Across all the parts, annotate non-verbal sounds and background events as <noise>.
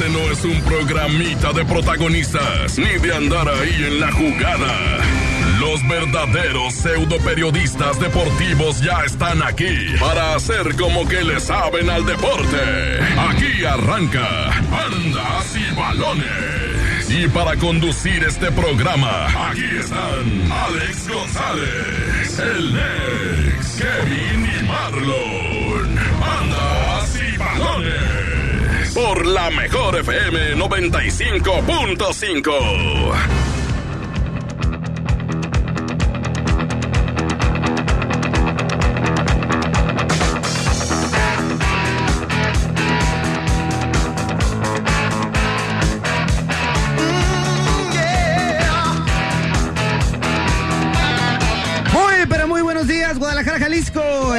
Este no es un programita de protagonistas, ni de andar ahí en la jugada. Los verdaderos pseudo periodistas deportivos ya están aquí para hacer como que le saben al deporte. Aquí arranca Andas y Balones. Y para conducir este programa, aquí están Alex González, el Nex, Kevin y Marlon. Por la mejor FM 95.5.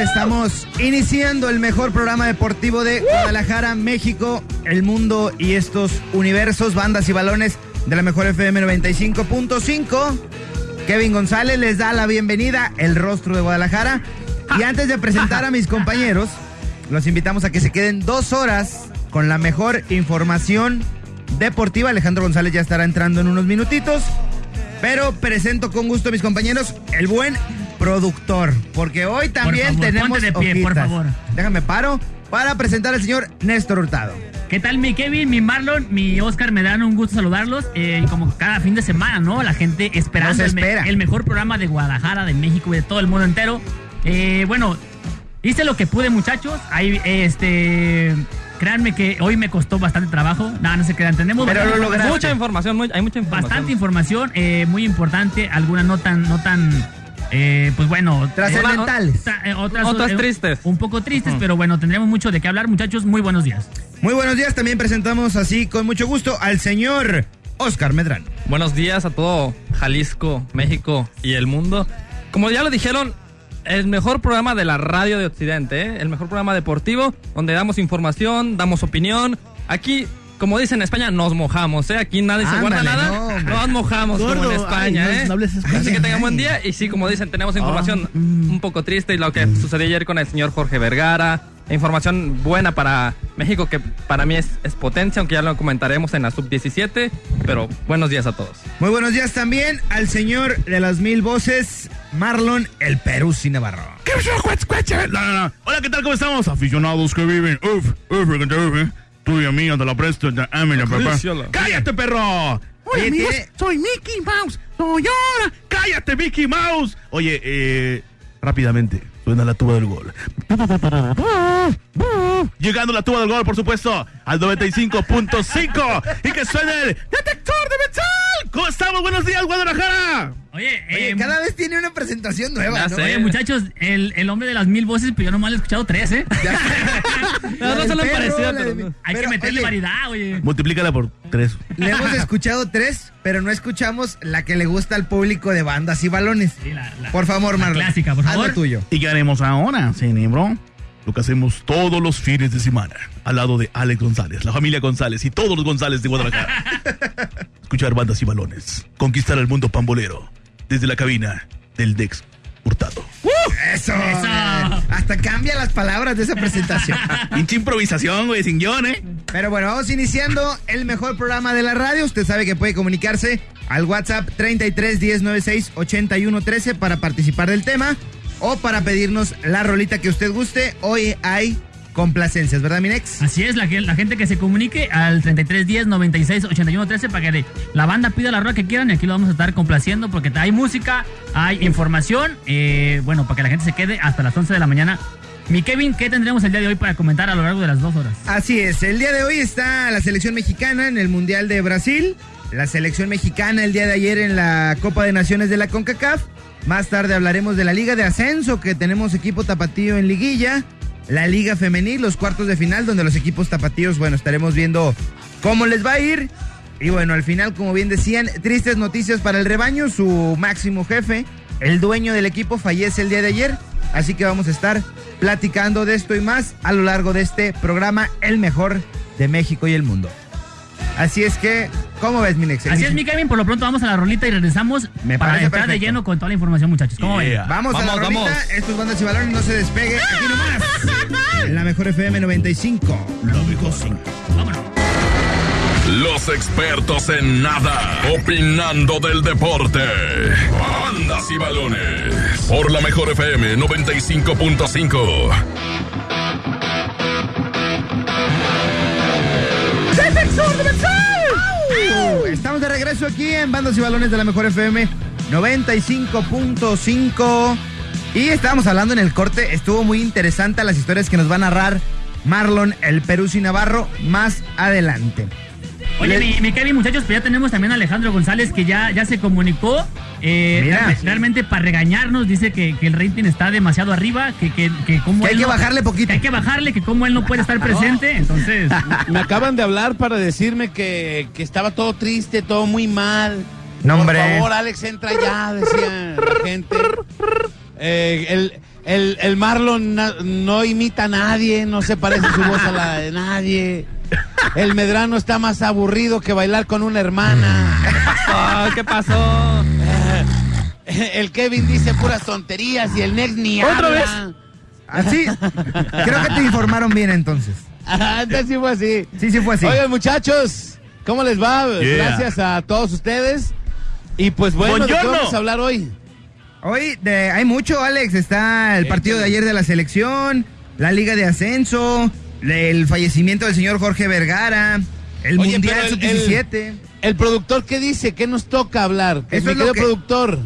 Estamos iniciando el mejor programa deportivo de Guadalajara, México, el mundo y estos universos, bandas y balones de la mejor FM 95.5. Kevin González les da la bienvenida, el rostro de Guadalajara. Y antes de presentar a mis <laughs> compañeros, los invitamos a que se queden dos horas con la mejor información deportiva. Alejandro González ya estará entrando en unos minutitos. Pero presento con gusto a mis compañeros el buen productor, porque hoy también favor, tenemos ponte de pie, por favor. Déjame paro para presentar al señor Néstor Hurtado. ¿Qué tal mi Kevin, mi Marlon, mi Oscar? Me dan un gusto saludarlos. eh, como cada fin de semana, ¿no? La gente esperando Nos el, me- espera. el mejor programa de Guadalajara, de México y de todo el mundo entero. Eh, bueno, hice lo que pude, muchachos. Ahí, este... Créanme que hoy me costó bastante trabajo. Nada, no se crean. Tenemos Pero lo lograste. Mucha información, muy- hay mucha información. Bastante información, eh, muy importante. Algunas no tan... No tan eh, pues bueno, Trascendentales. Ta- eh, otras, Otras eh, tristes. Un poco tristes, pero bueno, tendremos mucho de qué hablar, muchachos. Muy buenos días. Muy buenos días, también presentamos así con mucho gusto al señor Oscar Medrano. Buenos días a todo Jalisco, México y el mundo. Como ya lo dijeron, el mejor programa de la radio de Occidente, ¿eh? el mejor programa deportivo, donde damos información, damos opinión. Aquí, como dicen en España, nos mojamos, ¿eh? Aquí nadie se guarda nada. no, nos mojamos como Gordo, en España, ay, no- ¿eh? no hables español. Así que tengan buen día. Y sí, como dicen, tenemos información un poco triste y lo que sucedió ayer con el señor Jorge Vergara. Información buena para México, que para mí es, es potencia, aunque ya lo comentaremos en la sub-17. Pero buenos días a todos. Muy buenos días también al señor de las mil voces, Marlon el Perú Navarro. ¿Qué pasó, cuac, cuac? No, no, no. Hola, ¿qué tal? ¿Cómo estamos? Aficionados que viven. Uf, uf, uf, uf. Tuya mía, te la presto, te papá. ¡Cállate, perro! Oye, Oye, amigos, soy Mickey Mouse. Soy ahora. ¡Cállate, Mickey Mouse! Oye, eh, rápidamente, suena la tuba del gol. Llegando la tuba del gol, por supuesto, al 95.5. Y que suene el detector de metal. ¿Cómo estamos? Buenos días, Guadalajara. Oye, Oye, eh, cada vez tiene una presentación nueva, Ya ¿no? sé. oye, muchachos, el, el hombre de las mil voces, pero yo nomás le he escuchado tres, ¿eh? <laughs> No, no se lo perro, parecía, pero no. Hay Pero, que meterle oye, variedad, oye. Multiplícala por tres. Le hemos escuchado tres, pero no escuchamos la que le gusta al público de bandas y balones. Sí, la- la- Por favor, la Marlon. clásica, por favor. tuyo. ¿Y qué haremos ahora, cerebro? Lo que hacemos todos los fines de semana, al lado de Alex González, la familia González y todos los González de Guadalajara. <laughs> Escuchar bandas y balones, conquistar el mundo pambolero, desde la cabina del Dex Hurtado. Eso. Eso. man. Hasta cambia las palabras de esa presentación. <laughs> Pinche improvisación, güey, sin guion, ¿eh? Pero bueno, vamos iniciando el mejor programa de la radio. Usted sabe que puede comunicarse al WhatsApp 33 10 96 81 13 para participar del tema o para pedirnos la rolita que usted guste. Hoy hay complacencias, ¿verdad, Minex? Así es, la, la gente que se comunique al 3310 96 81 13 para que la banda pida la rueda que quieran y aquí lo vamos a estar complaciendo porque hay música, hay información, eh, bueno, para que la gente se quede hasta las 11 de la mañana. Mi Kevin, ¿qué tendremos el día de hoy para comentar a lo largo de las dos horas? Así es, el día de hoy está la selección mexicana en el Mundial de Brasil, la selección mexicana el día de ayer en la Copa de Naciones de la CONCACAF. Más tarde hablaremos de la Liga de Ascenso, que tenemos equipo tapatío en liguilla, la Liga Femenil, los cuartos de final, donde los equipos tapatíos, bueno, estaremos viendo cómo les va a ir. Y bueno, al final, como bien decían, tristes noticias para el rebaño, su máximo jefe, el dueño del equipo, fallece el día de ayer. Así que vamos a estar platicando de esto y más a lo largo de este programa, el mejor de México y el mundo. Así es que, ¿cómo ves, Minex? Así es, mi Kevin, por lo pronto vamos a la rolita y regresamos Me para entrar de lleno con toda la información, muchachos. ¿Cómo ven? Vamos, a la Vamos, rolita. vamos. Estos bandas y balones no se despegue. Aquí nomás. En la mejor FM 95. Lo mejor sí. Vámonos. los expertos en nada, opinando del deporte. Bandas y balones. Por la mejor FM 95.5. Estamos de regreso aquí en Bandas y Balones de la Mejor FM 95.5. Y estábamos hablando en el corte, estuvo muy interesante las historias que nos va a narrar Marlon el Perú y Navarro más adelante. Oye, mi, mi Kevin, muchachos, pues ya tenemos también a Alejandro González que ya, ya se comunicó. eh, Mira. realmente para regañarnos, dice que, que el rating está demasiado arriba, que, que, que como Que hay él que no- bajarle poquito. Que hay que bajarle, que como él no puede estar <laughs> presente, entonces. <laughs> Me acaban de hablar para decirme que, que estaba todo triste, todo muy mal. No, hombre. Por favor, Alex, entra ya, decía la gente. Eh, el, el, el Marlon no imita a nadie, no se parece su voz a la de nadie. El Medrano está más aburrido que bailar con una hermana. Ah, ¿Qué pasó? El Kevin dice puras tonterías y el Nex ni ¿Otra habla. Así, creo que te informaron bien entonces. Antes sí fue así. Sí, sí fue así. Oigan, muchachos, ¿cómo les va? Yeah. Gracias a todos ustedes. Y pues bueno, ¿de qué vamos a hablar hoy? Hoy de- hay mucho, Alex. Está el partido de ayer de la selección, la Liga de Ascenso, el fallecimiento del señor Jorge Vergara, el Oye, Mundial pero el- Sub-17. El productor, ¿qué dice? ¿Qué nos toca hablar? Eso Mi es lo que- productor.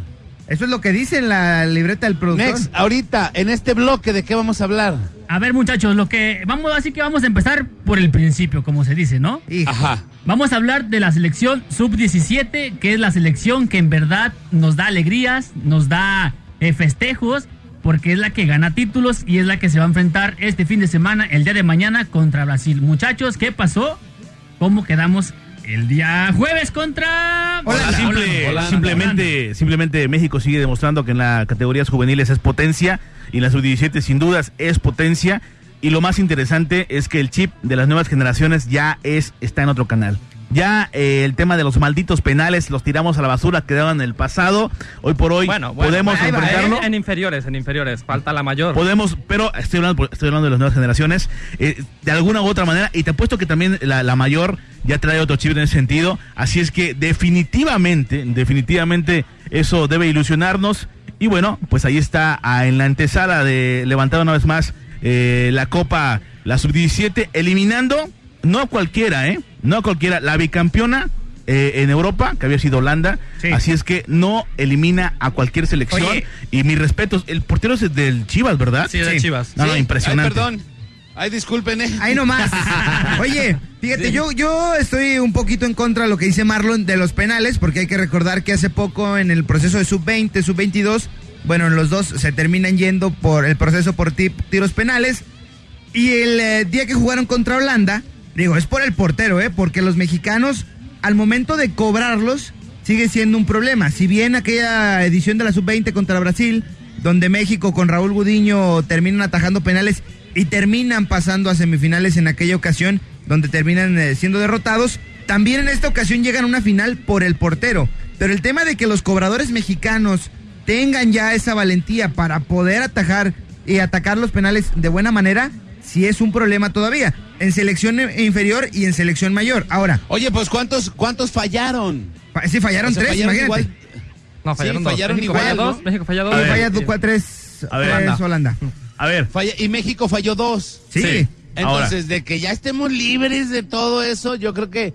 Eso es lo que dice en la libreta del productor. Next, ahorita, en este bloque, ¿de qué vamos a hablar? A ver, muchachos, lo que vamos, así que vamos a empezar por el principio, como se dice, ¿no? Hijo. Ajá. Vamos a hablar de la selección sub-17, que es la selección que en verdad nos da alegrías, nos da eh, festejos, porque es la que gana títulos y es la que se va a enfrentar este fin de semana, el día de mañana, contra Brasil. Muchachos, ¿qué pasó? ¿Cómo quedamos el día jueves contra... Holanda. Simple- Holanda. simplemente, simplemente México sigue demostrando que en las categorías juveniles es potencia y en la sub-17 sin dudas es potencia. Y lo más interesante es que el chip de las nuevas generaciones ya es está en otro canal. Ya eh, el tema de los malditos penales los tiramos a la basura, quedaban en el pasado. Hoy por hoy Bueno, bueno, podemos va, enfrentarlo. En, en inferiores, en inferiores. Falta la mayor. Podemos, pero estoy hablando, estoy hablando de las nuevas generaciones, eh, de alguna u otra manera, y te apuesto que también la, la mayor ya trae otro chip en ese sentido, así es que definitivamente, definitivamente eso debe ilusionarnos, y bueno, pues ahí está en la antesala de levantar una vez más eh, la Copa, la Sub-17, eliminando, no a cualquiera, ¿eh? No a cualquiera, la bicampeona eh, en Europa, que había sido Holanda, Sí. así es que no elimina a cualquier selección, Oye. y mis respetos, el portero es del Chivas, ¿verdad? Sí, de Chivas. No, impresionante. Ay, perdón. Ay, disculpen, eh. Ahí nomás. <laughs> Oye, fíjate, yo, yo estoy un poquito en contra de lo que dice Marlon de los penales, porque hay que recordar que hace poco en el proceso de sub-20, sub-22, bueno, los dos se terminan yendo por el proceso por ti- tiros penales. Y el eh, día que jugaron contra Holanda, digo, es por el portero, ¿eh? Porque los mexicanos, al momento de cobrarlos, sigue siendo un problema. Si bien aquella edición de la sub-20 contra Brasil, donde México con Raúl Gudiño terminan atajando penales y terminan pasando a semifinales en aquella ocasión, donde terminan eh, siendo derrotados, también en esta ocasión llegan a una final por el portero. Pero el tema de que los cobradores mexicanos tengan ya esa valentía para poder atajar y atacar los penales de buena manera, sí es un problema todavía. En selección inferior y en selección mayor. Ahora, Oye, pues ¿cuántos, cuántos fallaron? fa- sí fallaron O sea, tres, fallaron imagínate. igual. No, fallaron Sí, dos. fallaron México igual, falla ¿no? dos, México falla dos. Ver. falla tres, A ver. tres Holanda. A ver, Falla- y México falló dos. Sí. Sí. Entonces, de que ya estemos libres de todo eso, yo creo que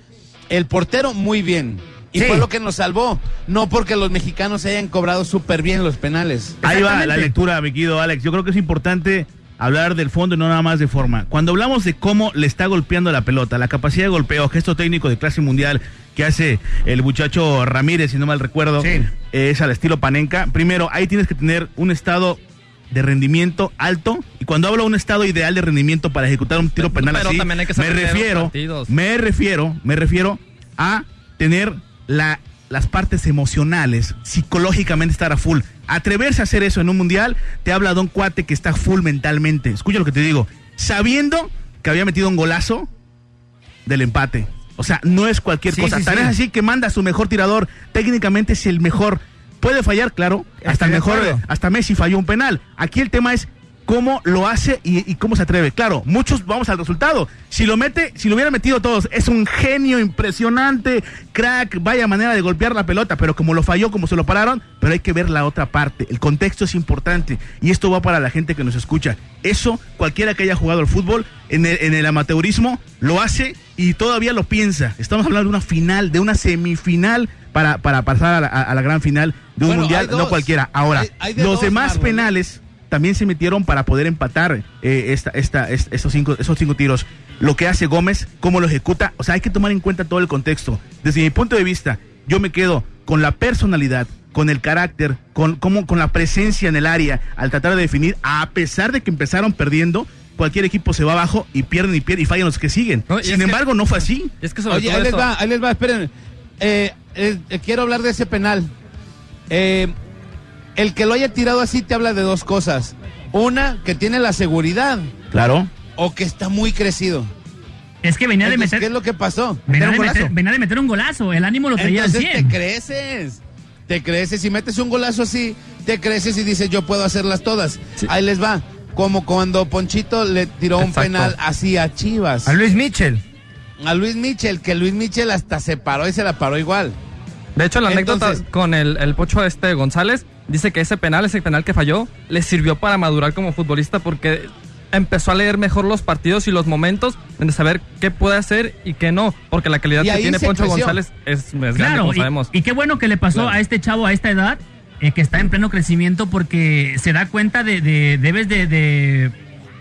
el portero muy bien. Y Sí. fue lo que nos salvó. No porque los mexicanos hayan cobrado súper bien los penales. ahí va la lectura, mi querido Alex. Yo creo que es importante hablar del fondo y no nada más de forma. Cuando hablamos de cómo le está golpeando la pelota, la capacidad de golpeo, gesto técnico de clase mundial que hace el muchacho Ramírez, si no mal recuerdo, Sí. eh, es al estilo Panenka. Primero, ahí tienes que tener un estado de rendimiento alto y cuando hablo de un estado ideal de rendimiento para ejecutar un tiro penal Pero así, me refiero, me refiero, me refiero a tener la, las partes emocionales, psicológicamente estar a full. Atreverse a hacer eso en un mundial te habla de un cuate que está full mentalmente. Escucha lo que te digo, sabiendo que había metido un golazo del empate. O sea, no es cualquier Sí, cosa. sí, Tan sí. es así que manda a su mejor tirador. Técnicamente es el mejor. Puede fallar, claro. Hasta el mejor, hasta Messi falló un penal. Aquí el tema es cómo lo hace y, y cómo se atreve. Claro, muchos vamos al resultado. Si lo mete, si lo hubiera metido todos, es un genio impresionante, crack, vaya manera de golpear la pelota, pero como lo falló, como se lo pararon, pero hay que ver la otra parte. El contexto es importante y esto va para la gente que nos escucha. Eso, cualquiera que haya jugado al fútbol, en el, en el amateurismo, lo hace y todavía lo piensa. Estamos hablando de una final, de una semifinal para, para pasar a la, a la gran final de un Bueno, mundial, no cualquiera. Ahora, Hay- hay de los demás penales también se metieron para poder empatar eh, esta, esta, est- esos, cinco, esos cinco tiros. Lo que hace Gómez, cómo lo ejecuta, o sea, hay que tomar en cuenta todo el contexto. Desde mi punto de vista, yo me quedo con la personalidad, con el carácter, con, como, con la presencia en el área al tratar de definir, a pesar de que empezaron perdiendo, cualquier equipo se va abajo y pierden y pierden y fallan los que siguen. No, Sin es que- embargo, no fue así. Es que sobre Oye, todo ahí les eso- va, ahí les va, esperen. Eh, eh, eh, quiero hablar de ese penal. Eh, el que lo haya tirado así te habla de dos cosas. Una, que tiene la seguridad Claro. o que está muy crecido. Es que venía de meter. ¿Qué es lo que pasó? Venía de, un golazo. meter, venía de meter un golazo. El ánimo lo traía al Entonces te 100. creces. Te creces. Si metes un golazo así, te creces y dices, yo puedo hacerlas todas. Sí. Ahí les va. Como cuando Ponchito le tiró un penal así a Chivas. A Luis Mitchell. A Luis Michel, que Luis Michel hasta se paró y se la paró igual. De hecho, la anécdota con el, el pocho este González dice que ese penal, ese penal que falló, le sirvió para madurar como futbolista porque empezó a leer mejor los partidos y los momentos de saber qué puede hacer y qué no, porque la calidad que tiene Poncho creció. González es, es grande, como y, sabemos. y qué bueno que le pasó Claro. a este chavo a esta edad, eh, que está en pleno crecimiento, porque se da cuenta de, de- debes de, de,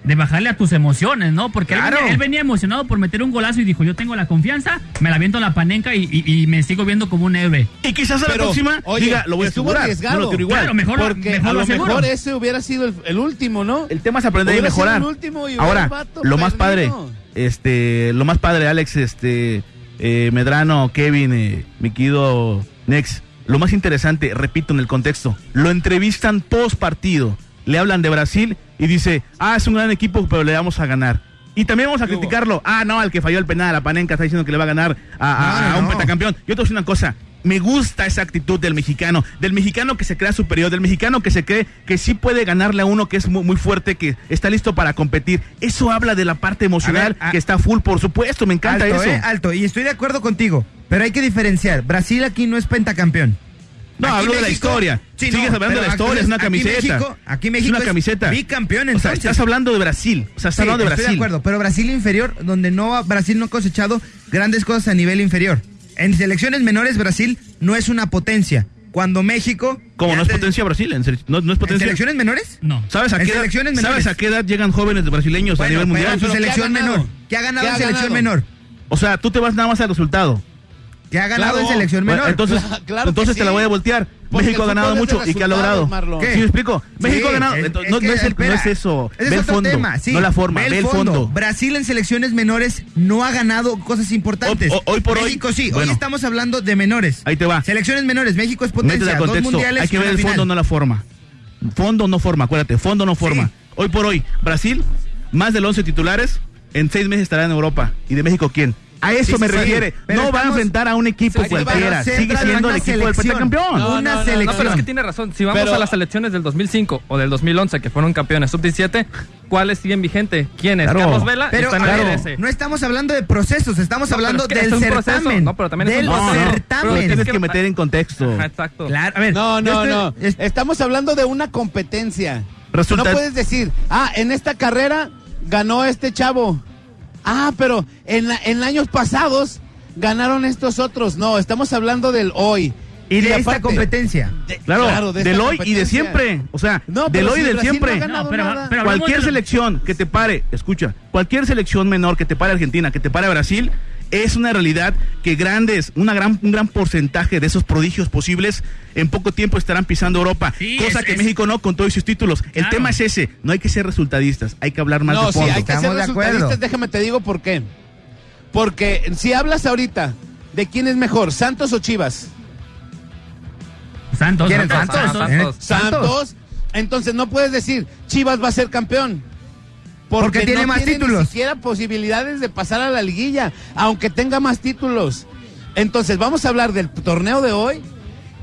de bajarle a tus emociones, ¿no? Porque él venía- él, venía emocionado por meter un golazo y dijo, yo tengo la confianza, me la viento la panenca y, y- y me sigo viendo como un héroe. Y quizás a la Pero, próxima oye, diga, lo voy a asegurar. No lo tiro igual. Claro, mejor, Porque mejor a lo mejor ese hubiera sido el, el último, ¿no? El tema es aprender y mejorar. el último y hubiera Ahora, vato lo más padre, este, lo más padre, Alex, este, eh, Medrano, Kevin, eh, mi querido Nex, lo más interesante, repito en el contexto, lo entrevistan post partido, le hablan de Brasil y dice, ah, es un gran equipo, pero le vamos a ganar. Y también vamos a criticarlo. Ah, no, al que falló el penal, a Panenka está diciendo que le va a ganar a, a- No, no, a un no. pentacampeón. Yo te voy a decir una cosa. Me gusta esa actitud del mexicano, del mexicano que se crea superior, del mexicano que se cree que sí puede ganarle a uno que es muy, muy fuerte, que está listo para competir. Eso habla de la parte emocional ver, que está full, por supuesto, me encanta alto, eso. eh, alto. Y estoy de acuerdo contigo. Pero hay que diferenciar. Brasil aquí no es pentacampeón. No, Aquí hablo de la historia. Sí, Sigues no, hablando de la historia, es una aquí camiseta. México- aquí México es una es camiseta. bicampeón, O sea, entonces. estás hablando de Brasil. O sea, estás Sí, hablando de estoy Brasil. de acuerdo, pero Brasil inferior, donde no Brasil no ha cosechado grandes cosas a nivel inferior. En selecciones menores Brasil no es una potencia. Cuando México Como no es potencia Brasil, en no, no es ¿En potencia. selecciones menores? No. ¿Sabes a, en qué edad, selecciones menores. ¿Sabes a qué edad llegan jóvenes brasileños Bueno, a nivel pero mundial? en su Pero ¿qué ha selección ganado? menor. ¿Qué ha ganado ¿Qué en selección ganado? menor? O sea, tú te vas nada más al resultado. ¿Qué ha ganado Claro. en selección Bueno, menor? entonces, claro que entonces te la voy a voltear. Porque México ha ganado mucho y que ha logrado. ¿Qué? ¿Sí me explico? México ha ganado. es- es no, que, no es el- no es eso. ese es ve el fondo. tema, sí. No la forma, ve el fondo. Brasil en selecciones menores no ha ganado cosas importantes. Hoy- por hoy, México sí. bueno. hoy estamos hablando de menores. Ahí te va. Selecciones menores. México es potencia. Dos mundiales. Hay que ver el fondo, final. no la forma. Fondo no forma, acuérdate. Fondo no forma. Sí. Hoy por hoy, Brasil, más del 11 titulares, en seis meses estará en Europa. ¿Y de México quién? A eso Sí, me sí, refiere. Pero no va a estamos- enfrentar a un equipo cualquiera. Sigue siendo el equipo del pentacampeón. No, una no, no, selección. No, pero es que tiene razón. Si vamos Pero- a las elecciones del 2005 o del 2011, que fueron campeones sub-17, ¿cuáles siguen vigentes? ¿Quiénes? Claro. Carlos Vela Pero no estamos hablando de procesos, estamos hablando es que del es un proceso. certamen. No, pero también es un del no, pero certamen. tienes Es que meter en contexto. Ajá, exacto. Claro, a ver. No, no, estoy- no. es- Estamos hablando de una competencia. Resulta- No puedes decir, ah, en esta carrera ganó este chavo. Ah, pero en, la- en años pasados ganaron estos otros. No, estamos hablando del hoy. y de esta aparte- competencia. de- Claro, de del hoy y de siempre. O sea, No, del hoy y si del no siempre. No, pero- pero- cualquier selección que te pare, escucha, cualquier selección menor que te pare Argentina, que te pare Brasil, es una realidad que grandes, una gran, un gran porcentaje de esos prodigios posibles en poco tiempo estarán pisando Europa, Sí, cosa es- que es- México no con todos sus títulos. El tema es ese, no hay que ser resultadistas, hay que hablar más No, de sí, fondo. hay que ser Estamos de acuerdo. resultadistas. Déjame te digo por qué. Porque si hablas ahorita de quién es mejor, Santos o Chivas. Santos. ¿Quién es Santos, Santos? Santos. ¿Eh? Santos. Entonces no puedes decir Chivas va a ser campeón. Porque tiene más títulos. Ni siquiera posibilidades de pasar a la liguilla, aunque tenga más títulos. Entonces vamos a hablar del torneo de hoy.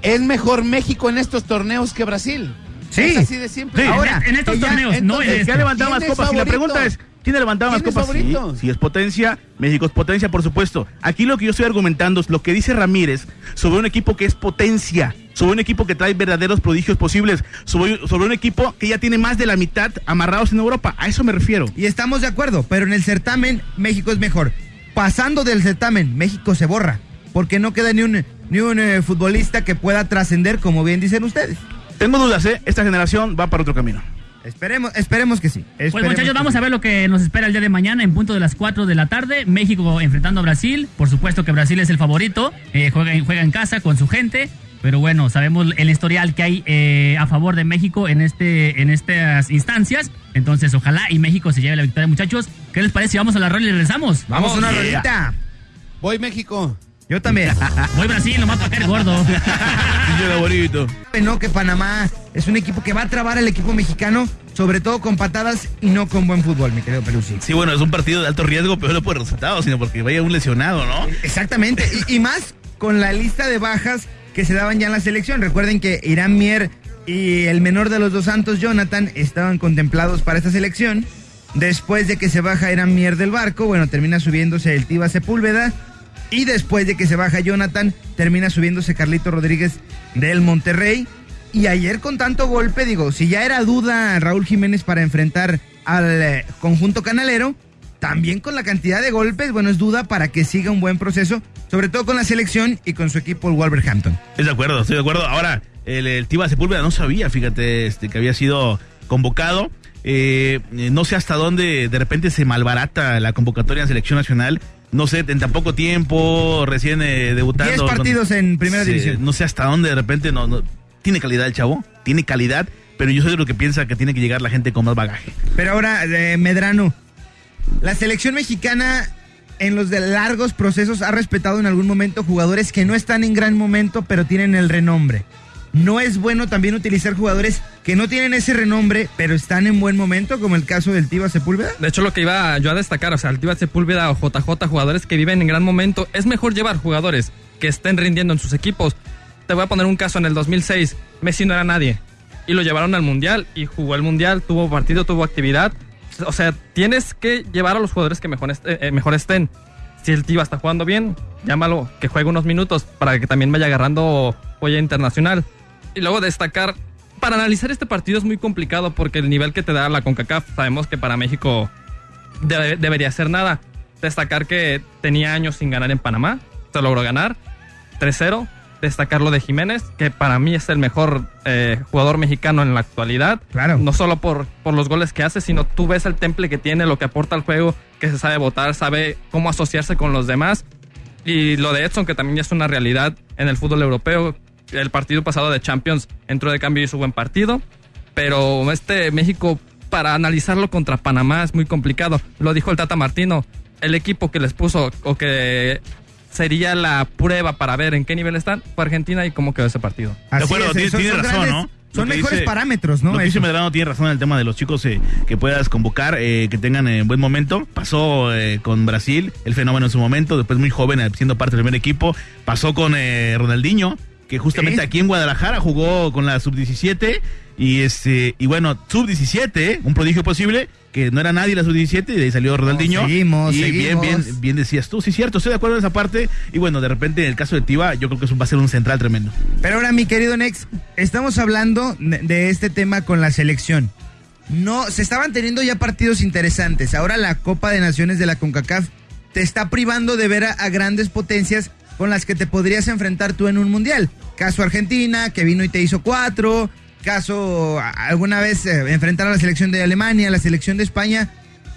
¿Es mejor México en estos torneos que Brasil? Sí. Es así de siempre. Sí. Ahora, en estos ya- torneos, no en El que este. ha levantado más ¿quién es copas. Y la pregunta es, ¿quién ha levantado más ¿Quién es copas? Sí, es potencia, México es potencia, por supuesto. Aquí lo que yo estoy argumentando es lo que dice Ramírez sobre un equipo que es potencia, sobre un equipo que trae verdaderos prodigios posibles, sobre, sobre un equipo que ya tiene más de la mitad amarrados en Europa. A eso me refiero. Y estamos de acuerdo, pero en el certamen México es mejor. Pasando del certamen, México se borra, porque no queda ni un, ni un eh, futbolista que pueda trascender, como bien dicen ustedes. Tengo dudas, ¿eh? Esta generación va para otro camino. Esperemos, esperemos que sí. Pues esperemos muchachos, que vamos sí. a ver lo que nos espera el día de mañana en punto de las 4 de la tarde. México enfrentando a Brasil. Por supuesto que Brasil es el favorito. eh, juega, en- juega en casa con su gente. Pero bueno, sabemos el historial que hay eh, a favor de México en, este, en estas instancias. Entonces, ojalá y México se lleve la victoria, muchachos. ¿Qué les parece si vamos a la rola y regresamos? Vamos a una Yeah. rolita. Voy México. Yo también. <laughs> Voy Brasil, nomás para caer gordo. <laughs> Yo favorito. no que Panamá es un equipo que va a trabar al equipo mexicano, sobre todo con patadas y no con buen fútbol, mi querido Pelusi. Sí, bueno, es un partido de alto riesgo, pero no por resultados, sino porque vaya un lesionado, ¿no? Exactamente, y, y más con la lista de bajas que se daban ya en la selección. Recuerden que Irán Mier y el menor de los dos santos, Jonathan, estaban contemplados para esta selección. Después de que se baja Irán Mier del barco, bueno, termina subiéndose el Tiva Sepúlveda. Y después de que se baja Jonathan, termina subiéndose Carlito Rodríguez del Monterrey. Y ayer con tanto golpe, digo, si ya era duda Raúl Jiménez para enfrentar al eh, conjunto canalero, también con la cantidad de golpes, bueno, es duda para que siga un buen proceso, sobre todo con la selección y con su equipo, el Wolverhampton. Estoy de acuerdo, estoy de acuerdo. Ahora, el, el Tiva Sepúlveda no sabía, fíjate, este, que había sido convocado. Eh, eh, no sé hasta dónde de repente se malbarata la convocatoria en selección nacional. No sé, en tan poco tiempo, recién eh, debutando. 10 partidos en primera división. No sé hasta dónde de repente no, no- Tiene calidad el chavo, tiene calidad, pero yo soy de lo que piensa que tiene que llegar la gente con más bagaje. Pero ahora, eh, Medrano, la selección mexicana en los de largos procesos ha respetado en algún momento jugadores que no están en gran momento, pero tienen el renombre. No es bueno también utilizar jugadores que no tienen ese renombre, pero están en buen momento, como el caso del Tiva Sepúlveda. De hecho, lo que iba yo a destacar, o sea, el Tiva Sepúlveda o JJ, jugadores que viven en gran momento, es mejor llevar jugadores que estén rindiendo en sus equipos. Te voy a poner un caso, en el 2006, Messi no era nadie. Y lo llevaron al Mundial y jugó el Mundial, tuvo partido, tuvo actividad. O sea, tienes que llevar a los jugadores que mejor, est- eh, mejor estén. Si el Tiva está jugando bien, llámalo, que juegue unos minutos para que también vaya agarrando huella internacional. Y luego destacar, para analizar este partido es muy complicado porque el nivel que te da la CONCACAF, sabemos que para México debe- debería ser nada. Destacar que tenía años sin ganar en Panamá, se logró ganar 3-0. Destacar lo de Jiménez, que para mí es el mejor eh, jugador mexicano en la actualidad. Claro. No solo por, por los goles que hace, sino tú ves el temple que tiene, lo que aporta al juego, que se sabe votar, sabe cómo asociarse con los demás. Y lo de Edson, que también es una realidad en el fútbol europeo. El partido pasado de Champions entró de cambio y hizo buen partido. Pero este México, para analizarlo contra Panamá es muy complicado. Lo dijo el Tata Martino. El equipo que les puso o que sería la prueba para ver en qué nivel están fue Argentina y cómo quedó ese partido. Así de acuerdo, es, tiene, son- tiene son razón, grandes- ¿no? Son mejores dice- parámetros, ¿no? Lo que dice. Medrano tiene razón en el tema de los chicos eh, que puedas convocar, eh, que tengan eh, buen momento. Pasó eh, con Brasil, el fenómeno en su momento, después muy joven, eh, siendo parte del primer equipo. Pasó con eh, Ronaldinho, que justamente aquí en Guadalajara jugó con la sub-17. Y este y bueno, sub-17, un prodigio posible, que no era nadie la sub-17, y de ahí salió Ronaldinho. seguimos, y bien, seguimos. bien, bien decías tú, sí, cierto, estoy de acuerdo en esa parte. Y bueno, de repente en el caso de Tiva, yo creo que eso va a ser un central tremendo. Pero ahora, mi querido Nex, estamos hablando de, de este tema con la selección. No, se estaban teniendo ya partidos interesantes. Ahora la Copa de Naciones de la CONCACAF te está privando de ver a, a grandes potencias con las que te podrías enfrentar tú en un mundial. Caso Argentina, que vino y te hizo cuatro. Caso a- alguna vez eh, enfrentar a la selección de Alemania, la selección de España.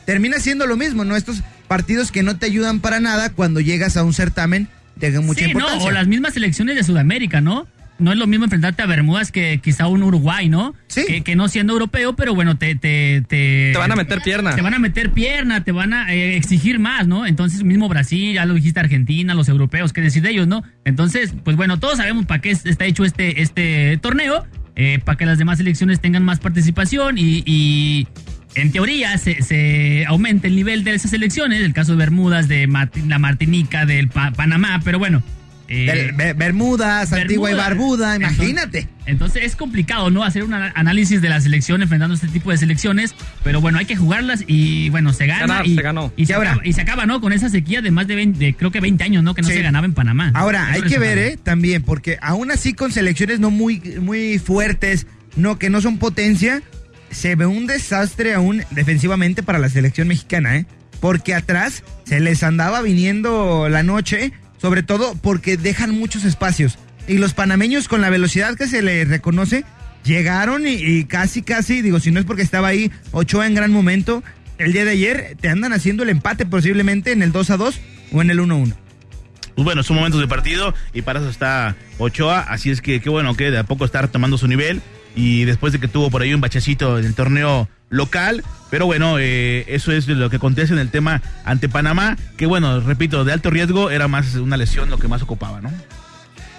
Termina siendo lo mismo, ¿no? Estos partidos que no te ayudan para nada cuando llegas a un certamen de mucha sí, ¿no? importancia. O las mismas selecciones de Sudamérica, ¿no? No es lo mismo enfrentarte a Bermudas que quizá un Uruguay, ¿no? Sí. Que, que no siendo europeo, pero bueno, te... Te, te, Te van a meter pierna. Te van a meter pierna, te van a eh, exigir más, ¿no? Entonces, mismo Brasil, ya lo dijiste, Argentina, los europeos, ¿qué decir de ellos, no? Entonces, pues bueno, todos sabemos para qué es- está hecho este, este torneo, eh, para que las demás selecciones tengan más participación y, y en teoría se, se aumenta el nivel de esas selecciones, el caso de Bermudas, de la Martinica, del Pa- Panamá, pero bueno, eh, Bermudas, Antigua y Bermuda. Barbuda, imagínate. Entonces es complicado, ¿no? Hacer un análisis de la selección enfrentando este tipo de selecciones, pero bueno, hay que jugarlas y bueno, se gana. Ganar, y, se ganó. Y se, ahora- acaba, y se acaba, ¿no? Con esa sequía de más de 20, de creo que 20 años, ¿no? Que no Sí. se ganaba en Panamá. Ahora, Eso hay que ver. ¿eh? También, porque aún así con selecciones no muy, muy fuertes, no, que no son potencia, se ve un desastre aún defensivamente para la selección mexicana, ¿eh? Porque atrás se les andaba viniendo la noche, sobre todo porque dejan muchos espacios. Y los panameños con la velocidad que se les reconoce, llegaron y, casi, casi, digo, si no es porque estaba ahí Ochoa en gran momento, el día de ayer te andan haciendo el empate posiblemente en el 2 a 2 o en el 1 a 1. Pues bueno, son momentos de partido y para eso está Ochoa, así es que qué bueno que de a poco está retomando su nivel y después de que tuvo por ahí un bachecito en el torneo local, pero bueno, eh, eso es lo que acontece en el tema ante Panamá, que bueno, repito, de alto riesgo era más una lesión lo que más ocupaba, ¿no?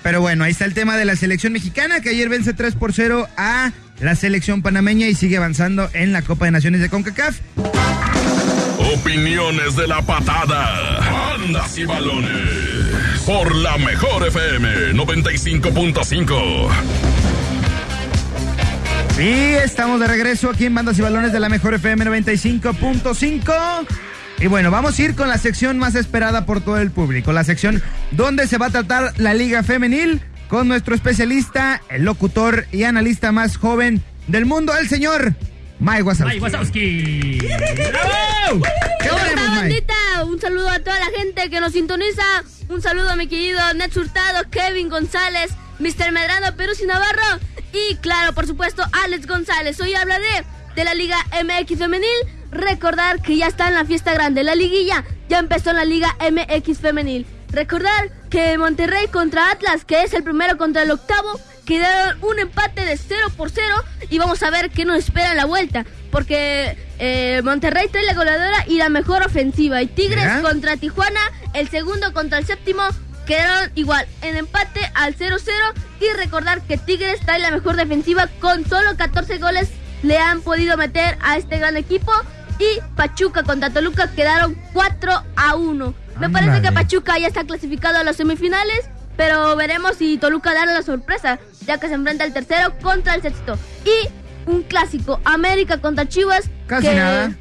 Pero bueno, ahí está el tema de la selección mexicana, que ayer vence 3 por 0 a la selección panameña y sigue avanzando en la Copa de Naciones de CONCACAF. Opiniones de la patada. Bandas y balones. Por la mejor FM 95.5. Y estamos de regreso aquí en Bandas y Balones de la Mejor FM 95.5. Y bueno, vamos a ir con la sección más esperada por todo el público, la sección donde se va a tratar la Liga Femenil con nuestro especialista, el locutor y analista más joven del mundo, el señor Mike Wazowski. ¡Ay, Wazowski! ¡Bravo! ¿Qué ¿Cómo tenemos, está, Mike? Un saludo a toda la gente que nos sintoniza. Un saludo a mi querido Nets Hurtado, Kevin González, Mr. Medrano, Perú y Navarro. Y claro, por supuesto, Alex González. Hoy hablaré de la Liga MX Femenil. Recordar que ya está en la fiesta grande. La liguilla ya empezó en la Liga MX Femenil. Recordar que Monterrey contra Atlas, que es el primero contra el octavo, quedaron un empate de 0 por 0 y vamos a ver qué nos espera en la vuelta. Porque eh, Monterrey trae la goleadora y la mejor ofensiva. Y Tigres contra Tijuana, el segundo contra el séptimo, quedaron igual en empate al 0-0. Y recordar que Tigres trae la mejor defensiva con solo 14 goles le han podido meter a este gran equipo. Y Pachuca contra Toluca quedaron 4 a 1. Me parece que. Pachuca ya está clasificado a los semifinales, pero veremos si Toluca da la sorpresa, ya que se enfrenta el tercero contra el sexto. Y un clásico, América contra Chivas. Casi que- nada.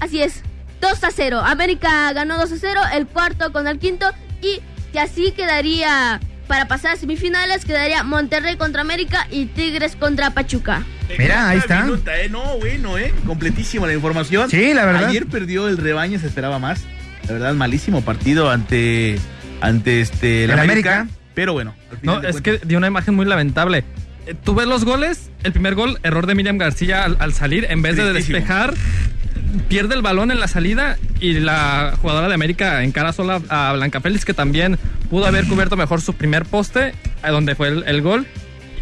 Así es, 2 a 0. América ganó 2 a 0, el cuarto contra el quinto. Y que así quedaría, para pasar a semifinales, quedaría Monterrey contra América y Tigres contra Pachuca. Mira, ahí está. Minuta, ¿eh? No, bueno, ¿eh? Completísima la información. Sí, la verdad. Ayer perdió el rebaño, se esperaba más. La verdad, malísimo partido ante, ante este, la El América. América. Pero bueno. al final No, es que dio una imagen muy lamentable. Eh, Tú ves los goles, el primer gol, error de Miriam García al, al salir, en vez de despejar, pierde el balón en la salida y la jugadora de América encara sola a Blanca Félix, que también pudo haber cubierto mejor su primer poste, a donde fue el, el gol.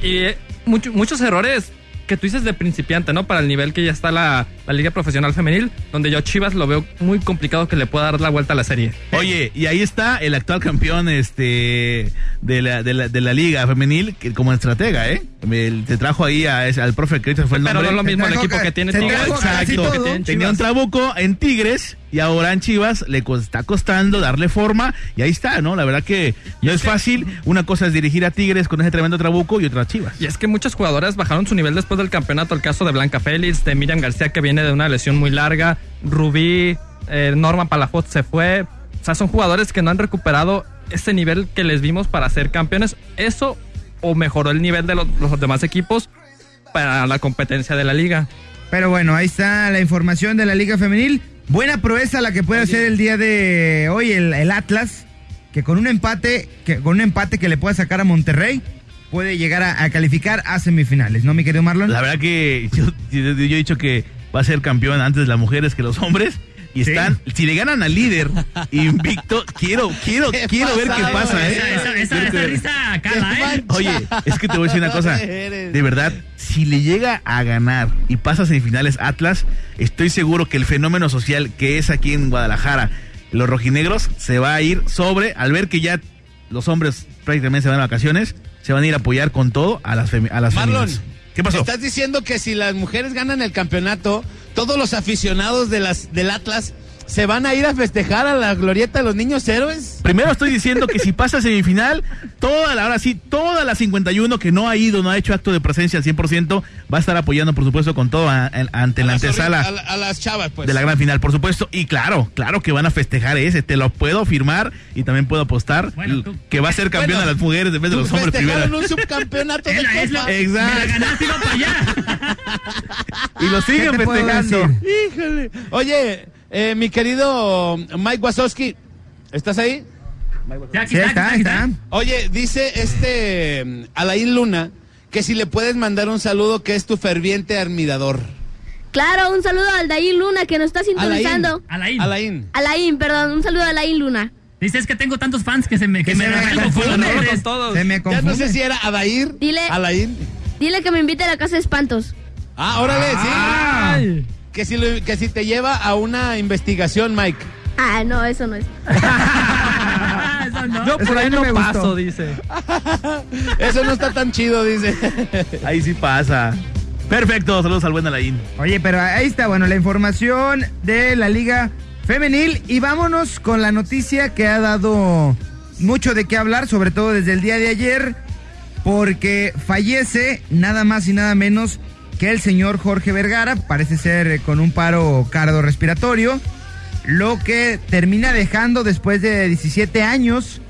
Y eh, mucho- muchos errores que tú dices de principiante, ¿no? Para el nivel que ya está la, la Liga Profesional Femenil, donde yo a Chivas lo veo muy complicado que le pueda dar la vuelta a la serie. Oye, y ahí está el actual campeón este de la, de la, de la liga femenil que como estratega, ¿eh? El- te trajo ahí a al profe que ahorita fue el Pero nombre. no es lo mismo el equipo que tiene Tigres. Exacto. todo. que tiene Tenía un trabuco en Tigres y ahora en Chivas le está costando darle forma y ahí está, ¿no? La verdad que no es fácil. Una cosa es dirigir a Tigres con ese tremendo trabuco y otra a Chivas. Y es que muchas jugadoras bajaron su nivel después del campeonato. El caso de Blanca Félix, de Miriam García, que viene de una lesión muy larga. Rubí, eh, Norma Palafot se fue. O sea, son jugadores que no han recuperado ese nivel que les vimos para ser campeones. Eso o mejoró el nivel de los, los demás equipos para la competencia de la liga. Pero bueno, ahí está la información de la Liga Femenil. Buena proeza la que puede hacer el día de hoy el, el Atlas, que con un empate, que con un empate que le pueda sacar a Monterrey, puede llegar a, a calificar a semifinales, ¿no, mi querido Marlon? La verdad que yo, yo- yo he dicho que va a ser campeón antes las mujeres que los hombres. Y Sí. están, si le ganan al líder invicto, quiero, quiero, ¿Qué quiero ver qué pasa? ¿eh? Esa, esa, esa, Quiero esa ver- risa cala, ¿eh? Oye, es que te voy a decir una cosa. De verdad, si le llega a ganar y pasa a semifinales Atlas, estoy seguro que el fenómeno social que es aquí en Guadalajara, los rojinegros, se va a ir sobre, al ver que ya los hombres prácticamente se van a vacaciones, se van a ir a apoyar con todo a las, femi- a las Marlon, femeninas. ¿Qué pasó? Estás diciendo que si las mujeres ganan el campeonato, todos los aficionados de las, del Atlas ¿Se van a ir a festejar a la glorieta de los niños héroes? Primero estoy diciendo que si pasa semifinal, toda la, ahora sí, toda la 51 que no ha ido, no ha hecho acto de presencia al 100%, va a estar apoyando, por supuesto, con todo a- a- ante la antesala a, la- a las chavas, pues. de la gran final, por supuesto. Y claro, claro que van a festejar ese, te lo puedo firmar y también puedo apostar Bueno, tú- que va a ser campeón Bueno, de las mujeres en vez de los hombres primero. Festejaron un subcampeonato de Es la- es la- copa. Exacto. Me la ganaste, iba para allá. <laughs> Y lo siguen ¿Qué te puedo festejando. Híjole. Oye, eh, mi querido Mike Wazowski, ¿estás ahí? Ya, aquí Sí, está, está, aquí está, aquí está. Oye, dice este mm, Alain Luna que si le puedes mandar un saludo que es tu ferviente admirador. Claro, un saludo al Daín Luna que nos está sintonizando. Alain. Alain. Alain, perdón, un saludo a Alain Luna. Dice, es que tengo tantos fans que se me, que Que me se me con todos. Se me Ya no sé si era Adair. Dile. Alain. Dile que me invite a la casa de espantos. Ah, órale, Ah. Ay. Que si, lo- que si te lleva a una investigación, Mike. Ah, no, eso no es. <laughs> Eso no. Yo por Eso ahí no gustó. paso, dice. <laughs> Eso no está tan chido, dice. <laughs> Ahí sí pasa. Perfecto, saludos al buen Alain. Oye, pero ahí está, bueno, la información de la Liga Femenil. Y vámonos con la noticia que ha dado mucho de qué hablar, sobre todo desde el día de ayer, porque fallece nada más y nada menos que el señor Jorge Vergara, parece ser eh, con un paro cardiorrespiratorio, lo que termina dejando después de 17 años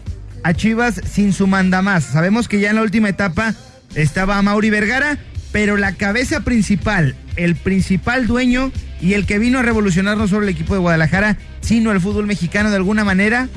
a Chivas sin su mandamás. Sabemos que ya en la última etapa estaba Mauri Vergara, pero la cabeza principal, el principal dueño y el que vino a revolucionar no solo el equipo de Guadalajara, sino el fútbol mexicano de alguna manera,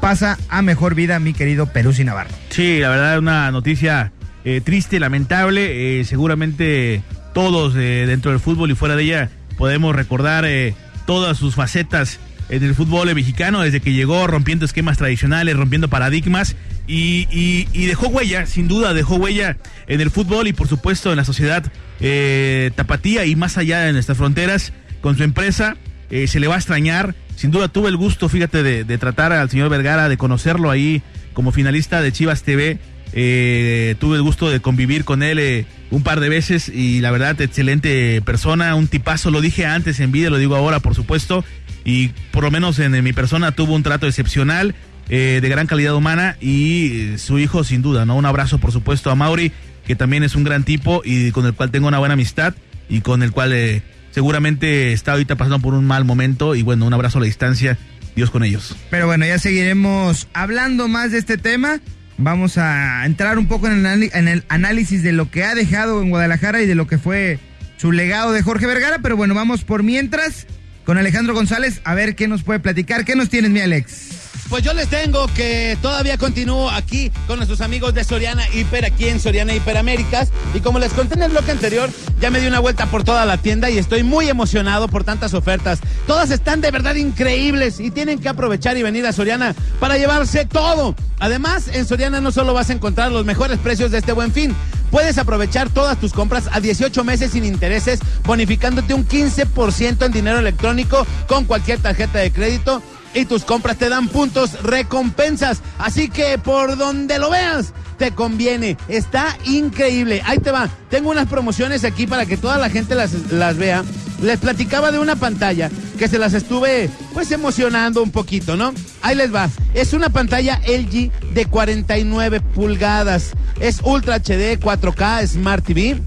pasa a mejor vida mi querido Perú Navarro. Sí, la verdad, una noticia eh, triste, lamentable. eh, seguramente todos eh, dentro del fútbol y fuera de ella podemos recordar eh, todas sus facetas en el fútbol mexicano, desde que llegó rompiendo esquemas tradicionales, rompiendo paradigmas y, dejó huella, sin duda, dejó huella en el fútbol y por supuesto en la sociedad eh, tapatía y más allá de nuestras fronteras con su empresa. se le va a extrañar. Sin duda tuve el gusto, fíjate, de, de tratar al señor Vergara, de conocerlo ahí como finalista de Chivas TV. Eh, tuve el gusto de convivir con él eh, un par de veces y la verdad, excelente persona, un tipazo, lo dije antes en vida, lo digo ahora, por supuesto, y por lo menos en, mi persona tuvo un trato excepcional, eh, de gran calidad humana y eh, su hijo sin duda, ¿no? Un abrazo, por supuesto, a Mauri, que también es un gran tipo y con el cual tengo una buena amistad y con el cual eh, seguramente está ahorita pasando por un mal momento y bueno, un abrazo a la distancia, Dios con ellos. Pero bueno, ya seguiremos hablando más de este tema. Vamos a entrar un poco en el, análisis de lo que ha dejado en Guadalajara y de lo que fue su legado de Jorge Vergara. Pero bueno, vamos por mientras con Alejandro González a ver qué nos puede platicar. ¿Qué nos tienes, mi Alex? Pues yo les tengo que todavía continúo aquí con nuestros amigos de Soriana Hiper, aquí en Soriana Hiper Américas. Y como les conté en el bloque anterior, ya me di una vuelta por toda la tienda y estoy muy emocionado por tantas ofertas. Todas están de verdad increíbles y tienen que aprovechar y venir a Soriana para llevarse todo. Además, en Soriana no solo vas a encontrar los mejores precios de este buen fin, puedes aprovechar todas tus compras a 18 meses sin intereses, bonificándote un 15% en dinero electrónico con cualquier tarjeta de crédito y tus compras te dan puntos recompensas. Así que por donde lo veas, te conviene. Está increíble. Ahí te va. Tengo unas promociones aquí para que toda la gente las, vea. Les platicaba de una pantalla que se las estuve pues emocionando un poquito, ¿no? Ahí les va. Es una pantalla LG de 49 pulgadas. Es Ultra HD 4K Smart TV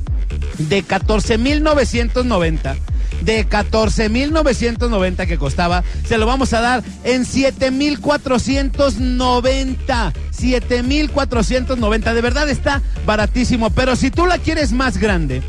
de 14.990 de 14.990 que costaba, se lo vamos a dar en 7.490. 7.490. De verdad está baratísimo, pero si tú la quieres más grande,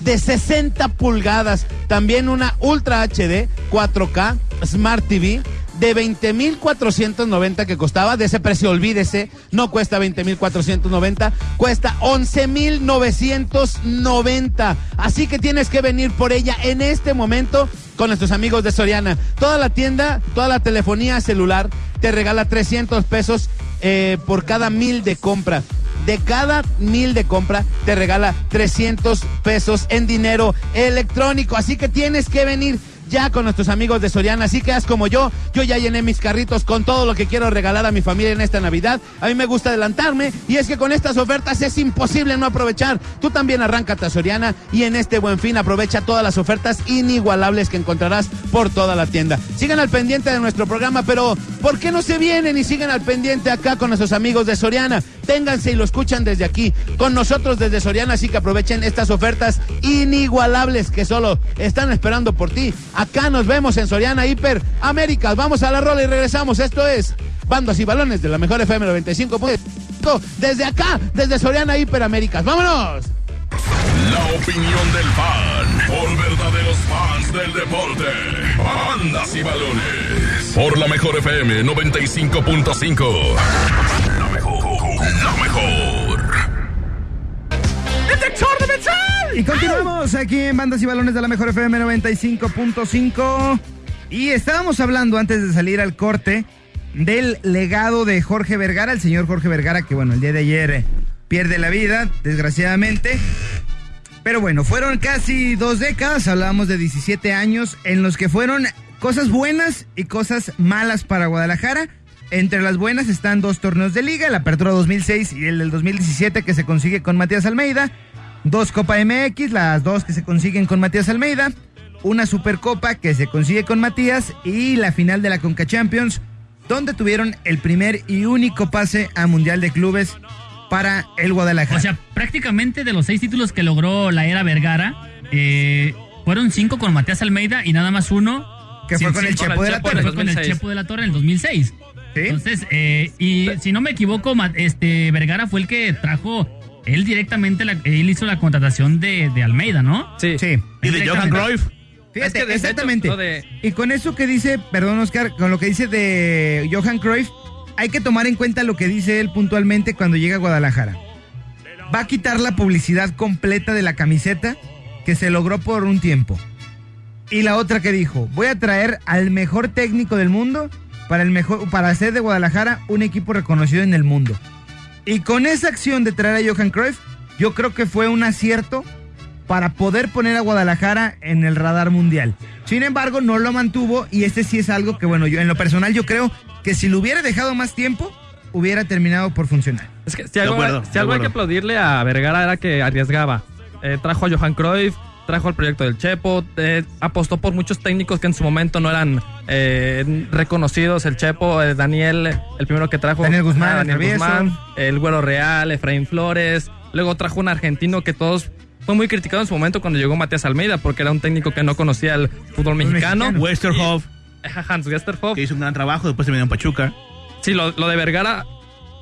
de 60 pulgadas, también una Ultra HD 4K Smart TV de 20.490 que costaba, de ese precio olvídese, no cuesta 20.490, cuesta 11.990. Así que tienes que venir por ella en este momento con nuestros amigos de Soriana. Toda la tienda, toda la telefonía celular te regala 300 pesos eh, por cada mil de compra. De cada mil de compra te regala 300 pesos en dinero electrónico. Así que tienes que venir ya con nuestros amigos de Soriana. Así que haz como yo, yo ya llené mis carritos con todo lo que quiero regalar a mi familia en esta Navidad. A mí me gusta adelantarme y es que con estas ofertas es imposible no aprovechar. Tú también arráncate a Soriana y en este buen fin aprovecha todas las ofertas inigualables que encontrarás por toda la tienda. Sigan al pendiente de nuestro programa, pero ¿por qué no se vienen y siguen al pendiente acá con nuestros amigos de Soriana? Ténganse y lo escuchan desde aquí, con nosotros desde Soriana, así que aprovechen estas ofertas inigualables que solo están esperando por ti. Acá nos vemos en Soriana Hiper Américas. Vamos a la rola y regresamos. Esto es Bandas y Balones de la mejor FM 95. Desde acá, desde Soriana Hiper Américas. ¡Vámonos! La opinión del fan por verdaderos fans del deporte. Bandas y balones. Por la mejor FM 95.5. La mejor. La mejor. Y continuamos aquí en Bandas y Balones de la Mejor FM 95.5. Y estábamos hablando antes de salir al corte del legado de Jorge Vergara, el señor Jorge Vergara, que bueno, el día de ayer eh, pierde la vida, desgraciadamente. Pero bueno, fueron casi dos décadas, hablábamos de 17 años, en los que fueron cosas buenas y cosas malas para Guadalajara. Entre las buenas están dos torneos de liga, el Apertura 2006 y el del 2017 que se consigue con Matías Almeida, dos Copa MX, las dos que se consiguen con Matías Almeida, una Supercopa que se consigue con Matías y la final de la Conca Champions, donde tuvieron el primer y único pase a Mundial de Clubes para el Guadalajara. O sea, prácticamente de los seis títulos que logró la era Vergara, eh, fueron cinco con Matías Almeida y nada más uno. Que fue con el Chepo de la Torre. fue con el 2006. Chepo de la Torre en el 2006. ¿Sí? Entonces, eh, y si no me equivoco, este Vergara fue el que trajo, él directamente, la- él hizo la contratación de, de Almeida, ¿no? Sí. Sí. Y de Johan Cruyff. Fíjate, Es que de hecho, exactamente. de- Y con eso que dice, perdón Oscar, con lo que dice de Johan Cruyff, hay que tomar en cuenta lo que dice él puntualmente cuando llega a Guadalajara. Va a quitar la publicidad completa de la camiseta que se logró por un tiempo. Y la otra que dijo, voy a traer al mejor técnico del mundo para el mejor para hacer de Guadalajara un equipo reconocido en el mundo. Y con esa acción de traer a Johan Cruyff, yo creo que fue un acierto para poder poner a Guadalajara en el radar mundial. Sin embargo, no lo mantuvo y este sí es algo que, bueno, yo en lo personal yo creo que si lo hubiera dejado más tiempo, hubiera terminado por funcionar. Es que si algo, acuerdo, si de algo hay que aplaudirle a Vergara era que arriesgaba. Eh, trajo a Johan Cruyff, trajo el proyecto del Chepo, eh, apostó por muchos técnicos que en su momento no eran eh, reconocidos. El Chepo, eh, Daniel, el primero que trajo. Daniel Guzmán, ah, Daniel Travieso. Guzmán, el Güero Real, Efraín Flores. Luego trajo un argentino que todos fue muy criticado en su momento cuando llegó Matías Almeida porque era un técnico que no conocía el fútbol mexicano. mexicano. Westerhoff, Hans Westerhoff. que hizo un gran trabajo, después se vino en Pachuca. Sí, lo, lo de Vergara,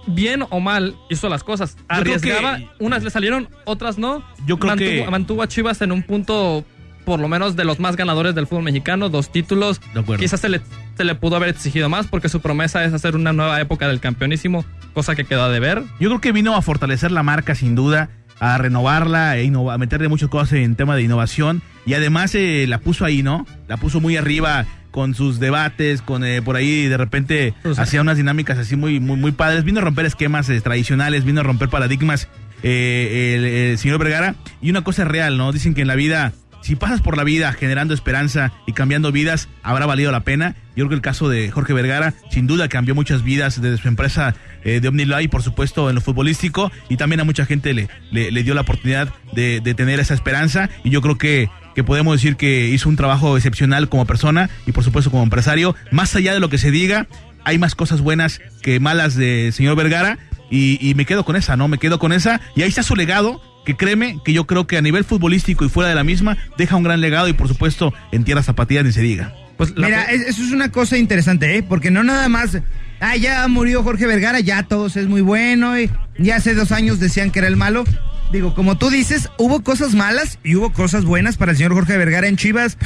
bien o mal, hizo las cosas. que- Arriesgaba, unas le salieron, otras no. Yo creo mantuvo, que- mantuvo a Chivas en un punto, por lo menos, de los más ganadores del fútbol mexicano, dos títulos. De. Quizás se le, se le pudo haber exigido más porque su promesa es hacer una nueva época del campeonísimo, cosa que quedó de ver. Yo creo que vino a fortalecer la marca sin duda, a renovarla, e innova- a meterle muchas cosas en tema de innovación y además eh, la puso ahí, ¿no? La puso muy arriba con sus debates, con eh, por ahí de repente Pues, hacía unas dinámicas así muy muy muy padres, vino a romper esquemas eh, tradicionales, vino a romper paradigmas eh, el, el señor Vergara y una cosa real, ¿no? Dicen que en la vida si pasas por la vida generando esperanza y cambiando vidas, habrá valido la pena. Yo creo que el caso de Jorge Vergara, sin duda, cambió muchas vidas desde su empresa eh, de OmniLife, por supuesto, en lo futbolístico, y también a mucha gente le, le, le dio la oportunidad de, de tener esa esperanza. Y yo creo que, que podemos decir que hizo un trabajo excepcional como persona y, por supuesto, como empresario. Más allá de lo que se diga, hay más cosas buenas que malas de señor Vergara. Y, y me quedo con esa, ¿no? Me quedo con esa. Y ahí está su legado, que créeme que yo creo que a nivel futbolístico y fuera de la misma, deja un gran legado y por supuesto en tierras zapatillas ni se diga. Pues Mira, es- eso es una cosa interesante, ¿eh? Porque no nada más, ah, ya murió Jorge Vergara, ya todos es muy bueno, y ya hace dos años decían que era el malo. Digo, como tú dices, hubo cosas malas y hubo cosas buenas para el señor Jorge Vergara en Chivas.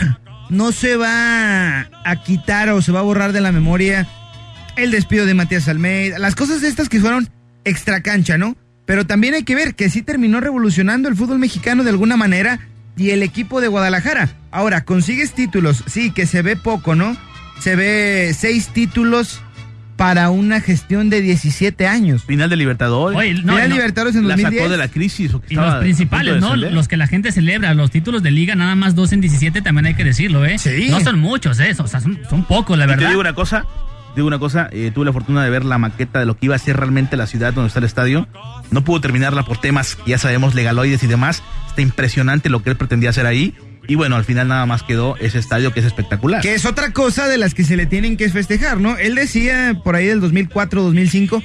No se va a quitar o se va a borrar de la memoria el despido de Matías Almeida, las cosas estas que fueron extra cancha, ¿no? Pero también hay que ver que sí terminó revolucionando el fútbol mexicano de alguna manera y el equipo de Guadalajara. Ahora, consigues títulos, sí, que se ve poco, ¿no? Se ve seis títulos para una gestión de 17 años. Final de Libertadores. Oye, no, Final no. Libertadores en la 2010. sacó de la crisis. o que Y los principales, ¿no? Los que la gente celebra, los títulos de liga, nada más dos en 17, también hay que decirlo, ¿eh? Sí. No son muchos, ¿eh? O sea, son, son pocos, la Y te verdad. digo una cosa, digo una cosa, eh, tuve la fortuna de ver la maqueta de lo que iba a ser realmente la ciudad donde está el estadio. No pudo terminarla por temas, ya sabemos, legaloides y demás. Está impresionante lo que él pretendía hacer ahí. Y bueno, al final nada más quedó ese estadio que es espectacular. Que es otra cosa de las que se le tienen que festejar, ¿no? Él decía por ahí del 2004, 2005,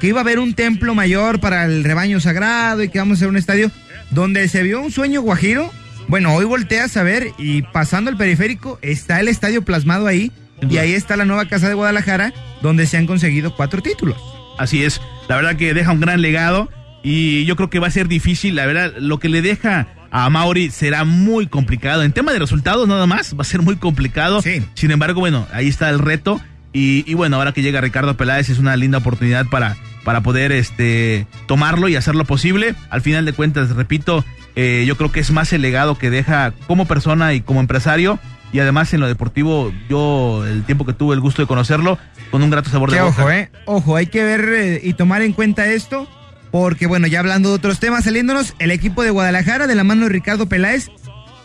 que iba a haber un templo mayor para el rebaño sagrado y que vamos a hacer un estadio donde se vio un sueño guajiro. Bueno, hoy volteas a ver y pasando el periférico está el estadio plasmado ahí y ahí está la nueva casa de Guadalajara donde se han conseguido cuatro títulos. Así es, la verdad que deja un gran legado y yo creo que va a ser difícil, la verdad, lo que le deja a Mauri será muy complicado. En tema de resultados nada más, va a ser muy complicado. Sí. Sin embargo, bueno, ahí está el reto y, y bueno, ahora que llega Ricardo Peláez es una linda oportunidad para, para poder este, tomarlo y hacerlo posible. Al final de cuentas, repito, eh, yo creo que es más el legado que deja como persona y como empresario. Y además en lo deportivo, yo el tiempo que tuve el gusto de conocerlo, con un grato sabor de boca. ojo, eh. Ojo, hay que ver eh, y tomar en cuenta esto, porque bueno, ya hablando de otros temas, saliéndonos, el equipo de Guadalajara de la mano de Ricardo Peláez,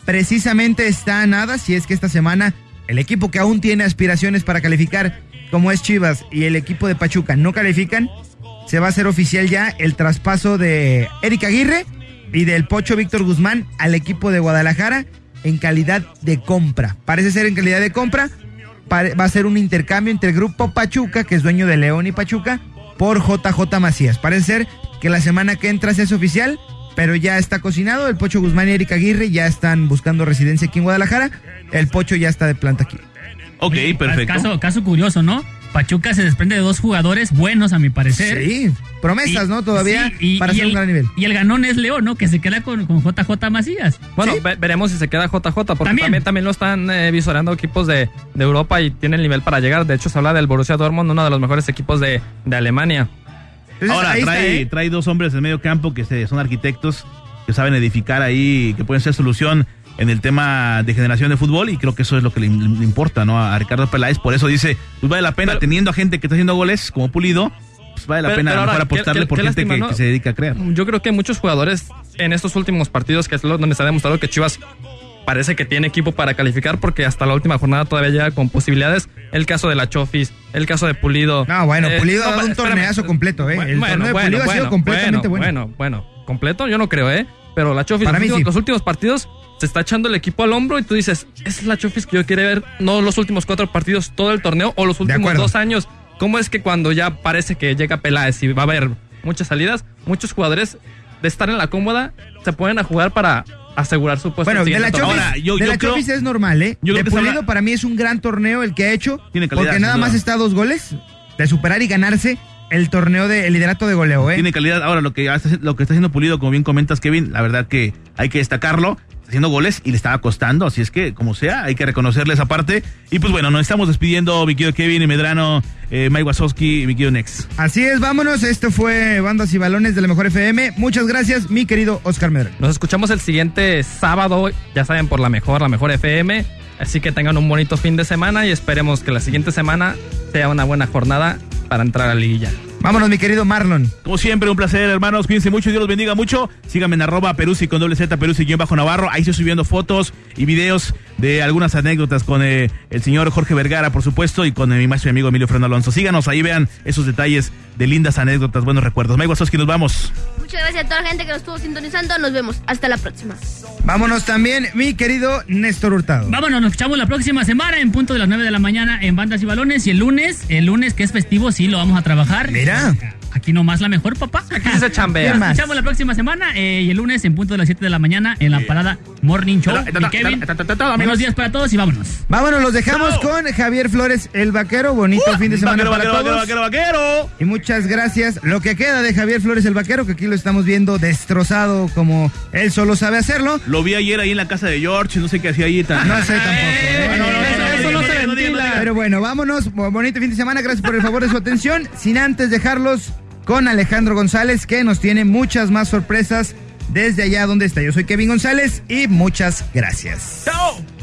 precisamente está a nada, si es que esta semana el equipo que aún tiene aspiraciones para calificar, como es Chivas y el equipo de Pachuca, no califican, se va a hacer oficial ya el traspaso de Eric Aguirre y del Pocho Víctor Guzmán al equipo de Guadalajara en calidad de compra. Parece ser en calidad de compra, va a ser un intercambio entre el grupo Pachuca, que es dueño de León y Pachuca, por JJ Macías. Parece ser que la semana que entra se es oficial, pero ya está cocinado. El Pocho Guzmán y Erika Aguirre ya están buscando residencia aquí en Guadalajara. El Pocho ya está de planta aquí. Ok, Oye, perfecto. Caso, caso curioso, ¿no? Pachuca se desprende de dos jugadores buenos, a mi parecer. Sí, promesas, Y- ¿no? Todavía sí, y- para y hacer un el- gran nivel. Y el ganón es León, ¿no? Que se queda con, con JJ Macías. Bueno, Sí. ve- veremos si se queda JJ, porque También. también, también, lo están eh, visorando equipos de, de Europa y tienen nivel para llegar. De hecho, se habla del Borussia Dortmund, uno de los mejores equipos de, de Alemania. Entonces, Ahora, está, trae, ¿eh? trae dos hombres en medio campo que se- son arquitectos, que saben edificar ahí, que pueden ser solución en el tema de generación de fútbol y creo que eso es lo que le, le importa ¿no? a Ricardo Peláez. Por eso dice, pues vale la pena, Pero- teniendo a gente que está haciendo goles como Pulido, pues vale la Pero- pena pero ahora, apostarle qué- por qué gente lástima, que, ¿no? que se dedica a crear. Yo creo que muchos jugadores en estos últimos partidos, que es lo- donde se ha demostrado que Chivas parece que tiene equipo para calificar, porque hasta la última jornada todavía llega con posibilidades. El caso de la Chofis, el caso de Pulido. No, bueno, Eh, Pulido ha dado un torneazo completo, ¿eh? El torneo de Pulido ha sido completamente bueno. Bueno, bueno, completo yo no creo, ¿eh? Pero la Chofis, los, sí. los últimos partidos se está echando el equipo al hombro y tú dices, esa es la Chofis que yo quiero ver, no los últimos cuatro partidos, todo el torneo o los últimos dos años. ¿Cómo es que cuando ya parece que llega Peláez y va a haber muchas salidas, muchos jugadores de estar en la cómoda se ponen a jugar para asegurar su puesto? Bueno, de la? Chofis, Ahora, yo- de yo la creo- Chofis es normal, ¿eh? yo de Pulido habla- para mí es un gran torneo el que ha hecho. Tiene calidad, porque nada más está a dos goles de superar y ganarse el torneo de el liderato de goleo, ¿eh? Tiene calidad. Ahora, lo que, hace- lo que está haciendo Pulido, como bien comentas, Kevin, la verdad que hay que destacarlo. Haciendo goles y le estaba costando, así es que, como sea, hay que reconocerle esa parte. Y pues bueno, nos estamos despidiendo, mi querido Kevin y Medrano, eh, Mike Wazowski y mi querido Nex. Así es, vámonos. Esto fue Bandas y Balones de la Mejor FM. Muchas gracias, mi querido Oscar Medrano. Nos escuchamos el siguiente sábado, ya saben, por la mejor, la mejor FM. Así que tengan un bonito fin de semana y esperemos que la siguiente semana sea una buena jornada para entrar a la liguilla. Vámonos, mi querido Marlon. Como siempre, un placer, hermanos. Cuídense mucho, Dios los bendiga mucho. Síganme en arroba Peruzzi con doble Z, Peruzzi guion bajo Navarro. Ahí estoy subiendo fotos y videos de algunas anécdotas con eh, el señor Jorge Vergara, por supuesto, y con eh, mi maestro y amigo Emilio Fernando Alonso. Síganos, ahí vean esos detalles de lindas anécdotas, buenos recuerdos. Mike Wazowski, nos vamos. Muchas gracias a toda la gente que nos estuvo sintonizando. Nos vemos. Hasta la próxima. Vámonos también, mi querido Néstor Hurtado. Vámonos, nos escuchamos la próxima semana en punto de las 9 de la mañana en Bandas y Balones. Y el lunes, el lunes que es festivo, sí lo vamos a trabajar. Mira. Aquí nomás la mejor, papá. Aquí se chambea. Nos escuchamos la próxima semana eh, y el lunes en punto de las 7 de la mañana en la parada Morning Show. Kevin, buenos días para todos y vámonos. Vámonos, los dejamos con Javier Flores, el vaquero. Bonito fin de semana Vaquero, para vaquero, todos. vaquero, vaquero, vaquero. Y muchas gracias. Lo que queda de Javier Flores, el vaquero, que aquí lo estamos viendo destrozado como él solo sabe hacerlo. Lo vi ayer ahí en la casa de George, no sé qué hacía ahí. tan- No sé tampoco. ¿eh? no, no, no, Pero bueno, vámonos. Bonito fin de semana. Gracias por el favor de su atención. <laughs> Sin antes dejarlos con Alejandro González, que nos tiene muchas más sorpresas desde allá donde está. Yo soy Kevin González y muchas gracias. ¡Chao!